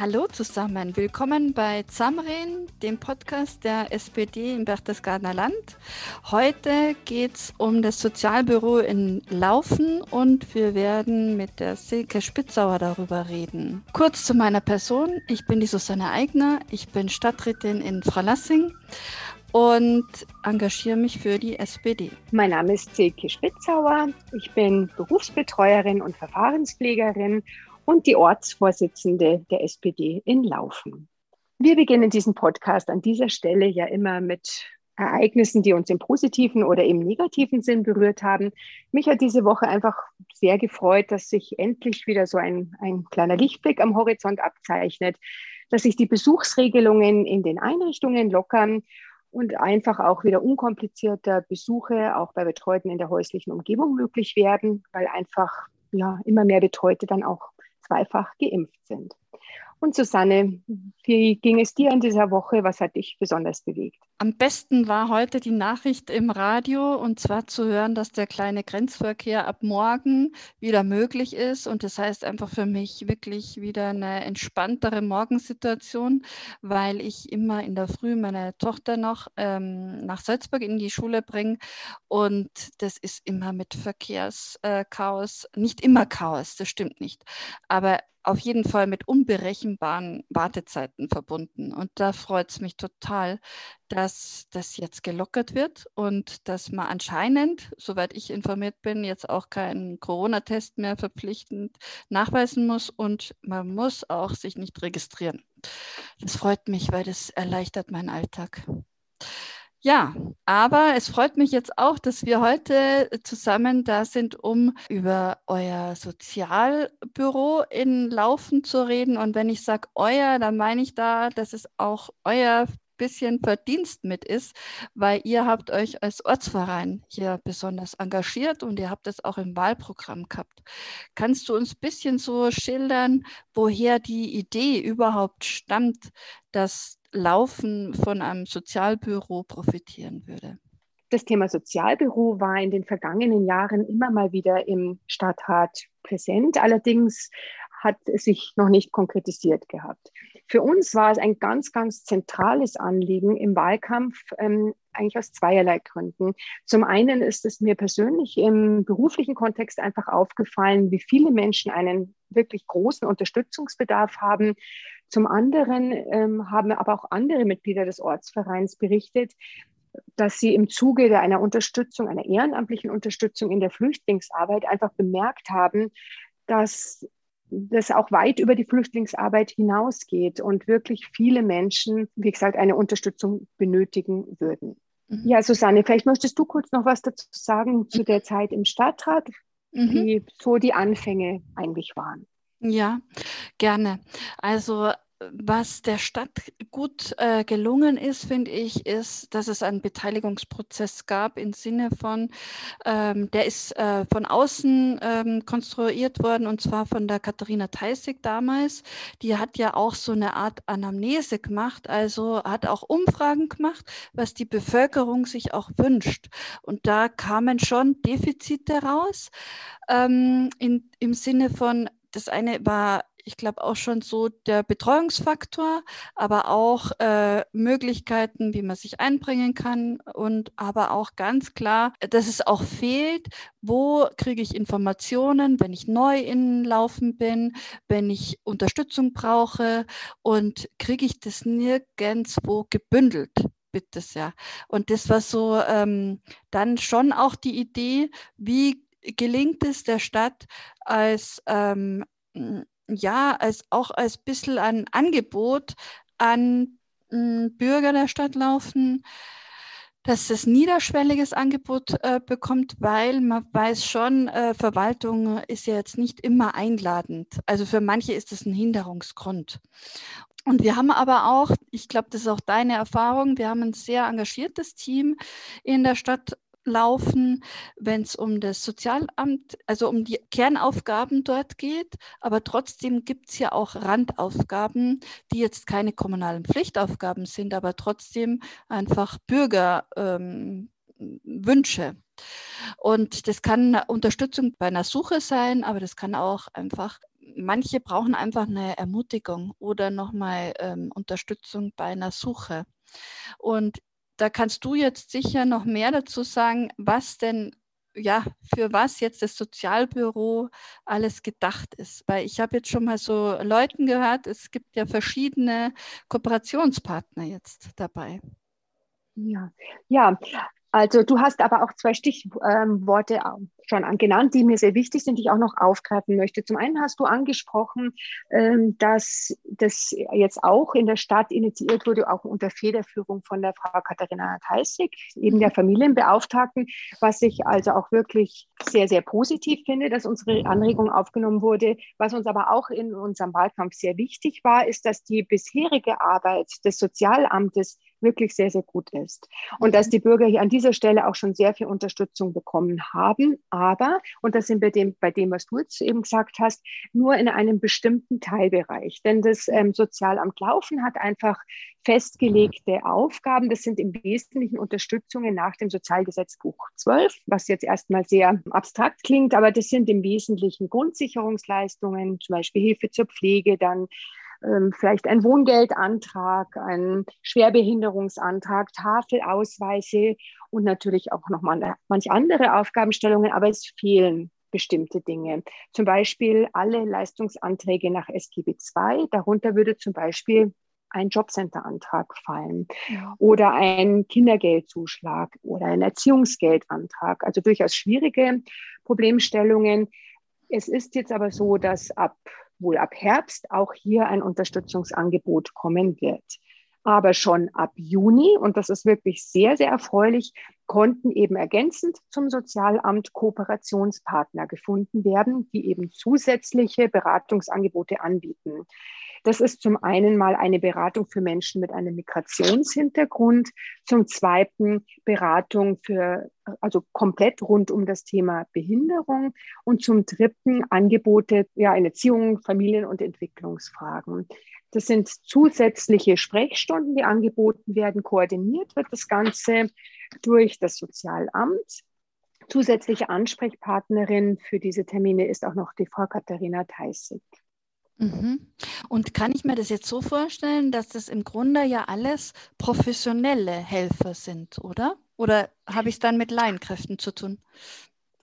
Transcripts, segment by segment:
Hallo zusammen, willkommen bei Zamren, dem Podcast der SPD im Berchtesgadener Land. Heute geht es um das Sozialbüro in Laufen und wir werden mit der Silke Spitzauer darüber reden. Kurz zu meiner Person, ich bin die Susanne Eigner, ich bin Stadträtin in Fralassing und engagiere mich für die SPD. Mein Name ist Silke Spitzauer, ich bin Berufsbetreuerin und Verfahrenspflegerin und die Ortsvorsitzende der SPD in Laufen. Wir beginnen diesen Podcast an dieser Stelle ja immer mit Ereignissen, die uns im positiven oder im negativen Sinn berührt haben. Mich hat diese Woche einfach sehr gefreut, dass sich endlich wieder so ein, ein kleiner Lichtblick am Horizont abzeichnet, dass sich die Besuchsregelungen in den Einrichtungen lockern und einfach auch wieder unkomplizierter Besuche auch bei Betreuten in der häuslichen Umgebung möglich werden, weil einfach ja, immer mehr Betreute dann auch zweifach geimpft sind. Und Susanne, wie ging es dir in dieser Woche? Was hat dich besonders bewegt? Am besten war heute die Nachricht im Radio und zwar zu hören, dass der kleine Grenzverkehr ab morgen wieder möglich ist. Und das heißt einfach für mich wirklich wieder eine entspanntere Morgensituation, weil ich immer in der Früh meine Tochter noch ähm, nach Salzburg in die Schule bringe. Und das ist immer mit Verkehrschaos, äh, nicht immer Chaos, das stimmt nicht. Aber auf jeden Fall mit unberechenbaren Wartezeiten verbunden. Und da freut es mich total, dass das jetzt gelockert wird und dass man anscheinend, soweit ich informiert bin, jetzt auch keinen Corona-Test mehr verpflichtend nachweisen muss und man muss auch sich nicht registrieren. Das freut mich, weil das erleichtert meinen Alltag. Ja, aber es freut mich jetzt auch, dass wir heute zusammen da sind, um über euer Sozialbüro in Laufen zu reden. Und wenn ich sage euer, dann meine ich da, dass es auch euer bisschen Verdienst mit ist, weil ihr habt euch als Ortsverein hier besonders engagiert und ihr habt es auch im Wahlprogramm gehabt. Kannst du uns ein bisschen so schildern, woher die Idee überhaupt stammt, dass Laufen von einem Sozialbüro profitieren würde? Das Thema Sozialbüro war in den vergangenen Jahren immer mal wieder im Stadtrat präsent. Allerdings hat es sich noch nicht konkretisiert gehabt. Für uns war es ein ganz, ganz zentrales Anliegen im Wahlkampf, ähm, eigentlich aus zweierlei Gründen. Zum einen ist es mir persönlich im beruflichen Kontext einfach aufgefallen, wie viele Menschen einen wirklich großen Unterstützungsbedarf haben. Zum anderen ähm, haben aber auch andere Mitglieder des Ortsvereins berichtet, dass sie im Zuge einer Unterstützung, einer ehrenamtlichen Unterstützung in der Flüchtlingsarbeit einfach bemerkt haben, dass das auch weit über die Flüchtlingsarbeit hinausgeht und wirklich viele Menschen, wie gesagt, eine Unterstützung benötigen würden. Mhm. Ja, Susanne, vielleicht möchtest du kurz noch was dazu sagen zu der Zeit im Stadtrat, mhm. wie so die Anfänge eigentlich waren. Ja, gerne. Also was der Stadt gut äh, gelungen ist, finde ich, ist, dass es einen Beteiligungsprozess gab im Sinne von, ähm, der ist äh, von außen ähm, konstruiert worden und zwar von der Katharina Theissig damals. Die hat ja auch so eine Art Anamnese gemacht, also hat auch Umfragen gemacht, was die Bevölkerung sich auch wünscht. Und da kamen schon Defizite raus ähm, in, im Sinne von, das eine war ich glaube, auch schon so der Betreuungsfaktor, aber auch äh, Möglichkeiten, wie man sich einbringen kann und aber auch ganz klar, dass es auch fehlt, wo kriege ich Informationen, wenn ich neu in Laufen bin, wenn ich Unterstützung brauche und kriege ich das nirgendwo gebündelt bitte sehr. Und das war so ähm, dann schon auch die Idee, wie gelingt es der Stadt als ähm, ja, als auch als bisschen ein Angebot an hm, Bürger der Stadt laufen, dass es niederschwelliges Angebot äh, bekommt, weil man weiß schon, äh, Verwaltung ist ja jetzt nicht immer einladend. Also für manche ist es ein Hinderungsgrund. Und wir haben aber auch, ich glaube, das ist auch deine Erfahrung, wir haben ein sehr engagiertes Team in der Stadt laufen, wenn es um das Sozialamt, also um die Kernaufgaben dort geht. Aber trotzdem gibt es ja auch Randaufgaben, die jetzt keine kommunalen Pflichtaufgaben sind, aber trotzdem einfach Bürgerwünsche. Ähm, und das kann Unterstützung bei einer Suche sein, aber das kann auch einfach manche brauchen einfach eine Ermutigung oder nochmal ähm, Unterstützung bei einer Suche. Und da kannst du jetzt sicher noch mehr dazu sagen, was denn ja, für was jetzt das Sozialbüro alles gedacht ist. Weil ich habe jetzt schon mal so Leuten gehört, es gibt ja verschiedene Kooperationspartner jetzt dabei. Ja, ja, also du hast aber auch zwei Stichworte ähm, schon genannt, die mir sehr wichtig sind, die ich auch noch aufgreifen möchte. Zum einen hast du angesprochen, ähm, dass das jetzt auch in der Stadt initiiert wurde, auch unter Federführung von der Frau Katharina Theissig, eben der Familienbeauftragten, was ich also auch wirklich sehr, sehr positiv finde, dass unsere Anregung aufgenommen wurde. Was uns aber auch in unserem Wahlkampf sehr wichtig war, ist, dass die bisherige Arbeit des Sozialamtes wirklich sehr, sehr gut ist. Und dass die Bürger hier an dieser Stelle auch schon sehr viel Unterstützung bekommen haben. Aber, und das sind wir dem, bei dem, was du jetzt eben gesagt hast, nur in einem bestimmten Teilbereich. Denn das ähm, Sozialamt Laufen hat einfach festgelegte Aufgaben. Das sind im Wesentlichen Unterstützungen nach dem Sozialgesetzbuch 12, was jetzt erstmal sehr abstrakt klingt, aber das sind im Wesentlichen Grundsicherungsleistungen, zum Beispiel Hilfe zur Pflege, dann ähm, vielleicht ein Wohngeldantrag, ein Schwerbehinderungsantrag, Tafelausweise und natürlich auch noch mal manche andere Aufgabenstellungen, aber es fehlen bestimmte Dinge. Zum Beispiel alle Leistungsanträge nach SGB II. Darunter würde zum Beispiel ein Jobcenter-Antrag fallen oder ein Kindergeldzuschlag oder ein Erziehungsgeldantrag. Also durchaus schwierige Problemstellungen. Es ist jetzt aber so, dass ab wohl ab Herbst auch hier ein Unterstützungsangebot kommen wird. Aber schon ab Juni, und das ist wirklich sehr, sehr erfreulich, konnten eben ergänzend zum Sozialamt Kooperationspartner gefunden werden, die eben zusätzliche Beratungsangebote anbieten. Das ist zum einen mal eine Beratung für Menschen mit einem Migrationshintergrund, zum zweiten Beratung für, also komplett rund um das Thema Behinderung und zum dritten Angebote ja, in Erziehung, Familien- und Entwicklungsfragen. Das sind zusätzliche Sprechstunden, die angeboten werden. Koordiniert wird das Ganze durch das Sozialamt. Zusätzliche Ansprechpartnerin für diese Termine ist auch noch die Frau Katharina Theissig. Mhm. Und kann ich mir das jetzt so vorstellen, dass das im Grunde ja alles professionelle Helfer sind, oder? Oder habe ich es dann mit Laienkräften zu tun?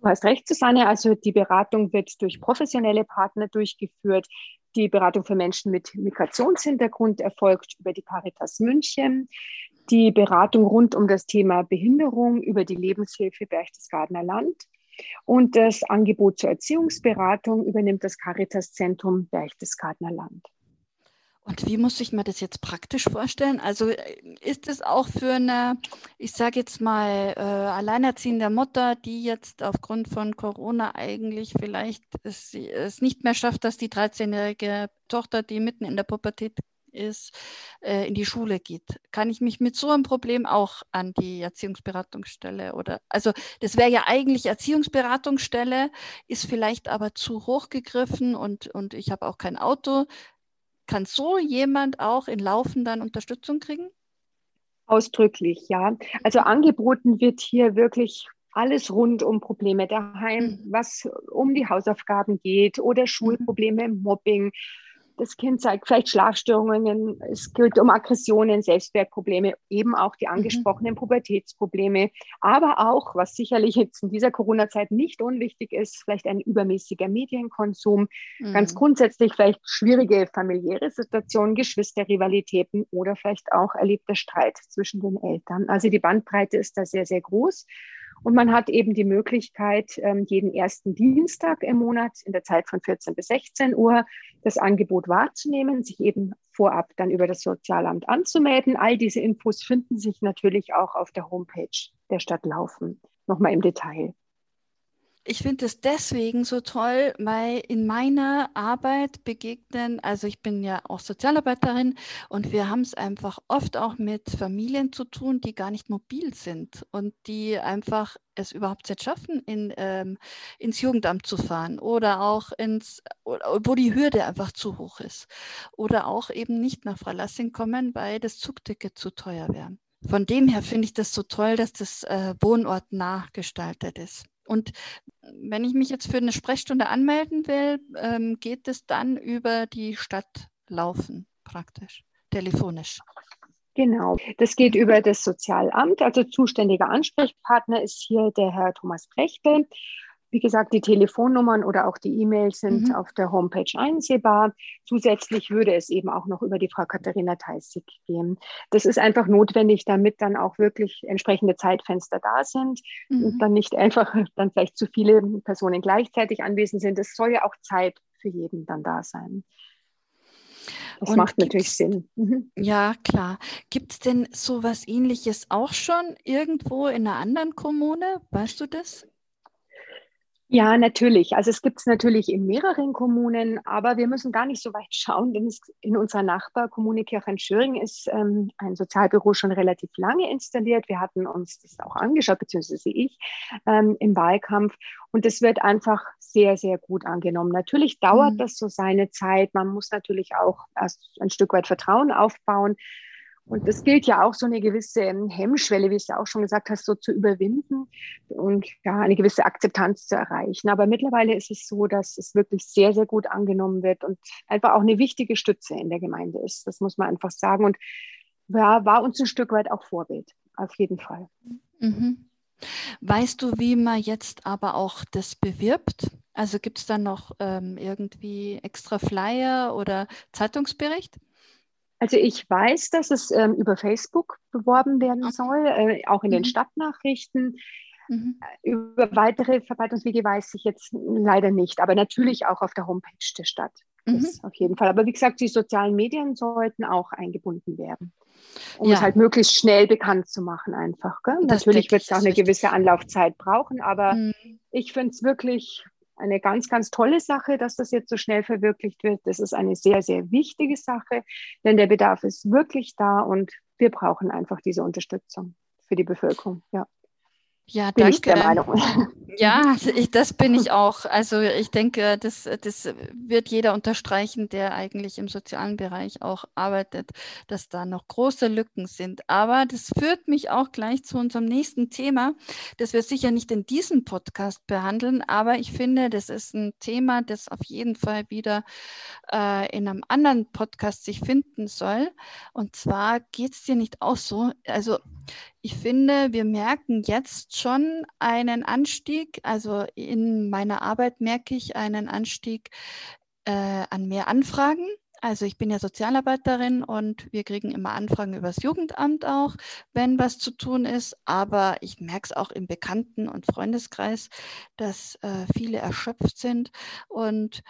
Du hast recht, Susanne. Also die Beratung wird durch professionelle Partner durchgeführt. Die Beratung für Menschen mit Migrationshintergrund erfolgt über die Caritas München. Die Beratung rund um das Thema Behinderung über die Lebenshilfe Berchtesgadener Land und das Angebot zur Erziehungsberatung übernimmt das Caritas-Zentrum Berchtesgadener Land. Und wie muss ich mir das jetzt praktisch vorstellen? Also äh, ist es auch für eine, ich sage jetzt mal, äh, alleinerziehende Mutter, die jetzt aufgrund von Corona eigentlich vielleicht es, es nicht mehr schafft, dass die 13-jährige Tochter, die mitten in der Pubertät ist, äh, in die Schule geht. Kann ich mich mit so einem Problem auch an die Erziehungsberatungsstelle oder, also das wäre ja eigentlich Erziehungsberatungsstelle, ist vielleicht aber zu hoch gegriffen und, und ich habe auch kein Auto. Kann so jemand auch in Laufen dann Unterstützung kriegen? Ausdrücklich, ja. Also angeboten wird hier wirklich alles rund um Probleme daheim, mhm. was um die Hausaufgaben geht oder mhm. Schulprobleme, Mobbing, das Kind zeigt vielleicht Schlafstörungen, es geht um Aggressionen, Selbstwertprobleme, eben auch die mhm. angesprochenen mhm. Pubertätsprobleme, aber auch, was sicherlich jetzt in dieser Corona-Zeit nicht unwichtig ist, vielleicht ein übermäßiger Medienkonsum, mhm. ganz grundsätzlich vielleicht schwierige familiäre Situationen, Geschwisterrivalitäten oder vielleicht auch erlebter Streit zwischen den Eltern. Also die Bandbreite ist da sehr, sehr groß. Und man hat eben die Möglichkeit, ähm, jeden ersten Dienstag im Monat in der Zeit von 14 bis 16 Uhr das Angebot wahrzunehmen, sich eben vorab dann über das Sozialamt anzumelden. All diese Infos finden sich natürlich auch auf der Homepage der Stadt Laufen. Nochmal im Detail ich finde es deswegen so toll, weil in meiner Arbeit begegnen, also ich bin ja auch Sozialarbeiterin und wir haben es einfach oft auch mit Familien zu tun, die gar nicht mobil sind und die einfach es überhaupt nicht schaffen, in, ähm, ins Jugendamt zu fahren oder auch ins, wo die Hürde einfach zu hoch ist oder auch eben nicht nach Freilassing kommen, weil das Zugticket zu teuer wäre. Von dem her finde ich das so toll, dass das äh, Wohnort gestaltet ist. Und wenn ich mich jetzt für eine Sprechstunde anmelden will, ähm, geht es dann über die Stadt laufen, praktisch, telefonisch. Genau, das geht über das Sozialamt. Also zuständiger Ansprechpartner ist hier der Herr Thomas Brechtel. Wie gesagt, die Telefonnummern oder auch die E-Mails sind mhm. auf der Homepage einsehbar. Zusätzlich würde es eben auch noch über die Frau Katharina Theissig gehen. Das ist einfach notwendig, damit dann auch wirklich entsprechende Zeitfenster da sind mhm. und dann nicht einfach dann vielleicht zu viele Personen gleichzeitig anwesend sind. Es soll ja auch Zeit für jeden dann da sein. Das und macht natürlich Sinn. Mhm. Ja, klar. Gibt es denn so was ähnliches auch schon irgendwo in einer anderen Kommune? Weißt du das? Ja, natürlich. Also es gibt es natürlich in mehreren Kommunen, aber wir müssen gar nicht so weit schauen, denn es, in unserer Nachbarkommune Kirchheim-Schöring ist ähm, ein Sozialbüro schon relativ lange installiert. Wir hatten uns das auch angeschaut, beziehungsweise ich, ähm, im Wahlkampf. Und es wird einfach sehr, sehr gut angenommen. Natürlich dauert mhm. das so seine Zeit. Man muss natürlich auch erst ein Stück weit Vertrauen aufbauen. Und das gilt ja auch, so eine gewisse Hemmschwelle, wie du ja auch schon gesagt hast, so zu überwinden und ja, eine gewisse Akzeptanz zu erreichen. Aber mittlerweile ist es so, dass es wirklich sehr, sehr gut angenommen wird und einfach auch eine wichtige Stütze in der Gemeinde ist. Das muss man einfach sagen. Und ja, war uns ein Stück weit auch Vorbild, auf jeden Fall. Mhm. Weißt du, wie man jetzt aber auch das bewirbt? Also gibt es da noch ähm, irgendwie extra Flyer oder Zeitungsbericht? Also ich weiß, dass es ähm, über Facebook beworben werden soll, äh, auch in mhm. den Stadtnachrichten. Mhm. Äh, über weitere Verbreitungswege weiß ich jetzt leider nicht, aber natürlich auch auf der Homepage der Stadt. Mhm. auf jeden Fall. Aber wie gesagt, die sozialen Medien sollten auch eingebunden werden, um ja. es halt möglichst schnell bekannt zu machen einfach. Natürlich wird es auch eine gewisse Anlaufzeit brauchen, aber mhm. ich finde es wirklich eine ganz, ganz tolle Sache, dass das jetzt so schnell verwirklicht wird. Das ist eine sehr, sehr wichtige Sache, denn der Bedarf ist wirklich da und wir brauchen einfach diese Unterstützung für die Bevölkerung. Ja. Ja, bin danke. Ich der Meinung. Ja, ich, das bin ich auch. Also ich denke, das, das wird jeder unterstreichen, der eigentlich im sozialen Bereich auch arbeitet, dass da noch große Lücken sind. Aber das führt mich auch gleich zu unserem nächsten Thema, das wir sicher nicht in diesem Podcast behandeln, aber ich finde, das ist ein Thema, das auf jeden Fall wieder äh, in einem anderen Podcast sich finden soll. Und zwar geht es dir nicht auch so. Also ich finde, wir merken jetzt schon einen Anstieg. Also in meiner Arbeit merke ich einen Anstieg äh, an mehr Anfragen. Also ich bin ja Sozialarbeiterin und wir kriegen immer Anfragen über das Jugendamt auch, wenn was zu tun ist. Aber ich merke es auch im Bekannten- und Freundeskreis, dass äh, viele erschöpft sind. Und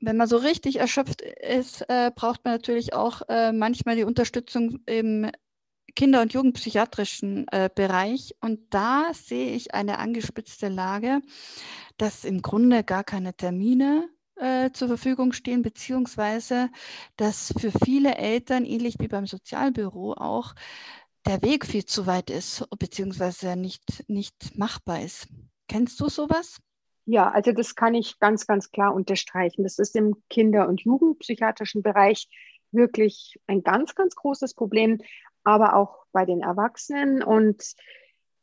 wenn man so richtig erschöpft ist, äh, braucht man natürlich auch äh, manchmal die Unterstützung im Kinder- und Jugendpsychiatrischen äh, Bereich. Und da sehe ich eine angespitzte Lage, dass im Grunde gar keine Termine äh, zur Verfügung stehen, beziehungsweise dass für viele Eltern, ähnlich wie beim Sozialbüro auch, der Weg viel zu weit ist, beziehungsweise nicht, nicht machbar ist. Kennst du sowas? Ja, also das kann ich ganz, ganz klar unterstreichen. Das ist im Kinder- und Jugendpsychiatrischen Bereich wirklich ein ganz, ganz großes Problem aber auch bei den Erwachsenen. Und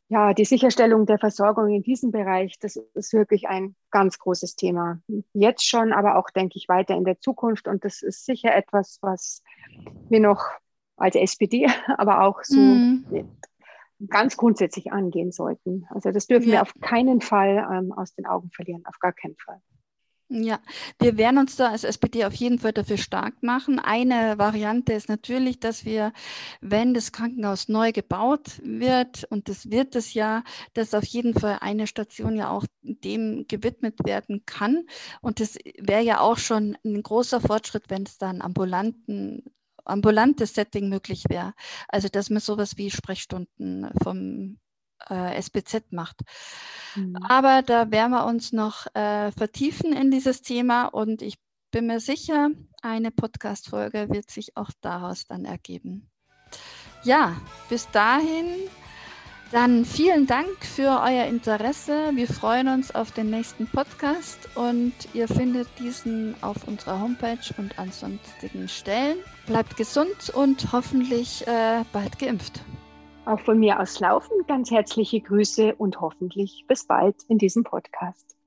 ja, die Sicherstellung der Versorgung in diesem Bereich, das ist wirklich ein ganz großes Thema. Jetzt schon, aber auch, denke ich, weiter in der Zukunft. Und das ist sicher etwas, was wir noch als SPD, aber auch so mm. ganz grundsätzlich angehen sollten. Also das dürfen ja. wir auf keinen Fall ähm, aus den Augen verlieren, auf gar keinen Fall. Ja, wir werden uns da als SPD auf jeden Fall dafür stark machen. Eine Variante ist natürlich, dass wir, wenn das Krankenhaus neu gebaut wird, und das wird es ja, dass auf jeden Fall eine Station ja auch dem gewidmet werden kann. Und das wäre ja auch schon ein großer Fortschritt, wenn es dann ambulanten ambulantes Setting möglich wäre. Also dass man sowas wie Sprechstunden vom äh, SBZ macht. Mhm. Aber da werden wir uns noch äh, vertiefen in dieses Thema und ich bin mir sicher, eine Podcast-Folge wird sich auch daraus dann ergeben. Ja, bis dahin dann vielen Dank für euer Interesse. Wir freuen uns auf den nächsten Podcast und ihr findet diesen auf unserer Homepage und an sonstigen Stellen. Bleibt gesund und hoffentlich äh, bald geimpft. Auch von mir aus Laufen ganz herzliche Grüße und hoffentlich bis bald in diesem Podcast.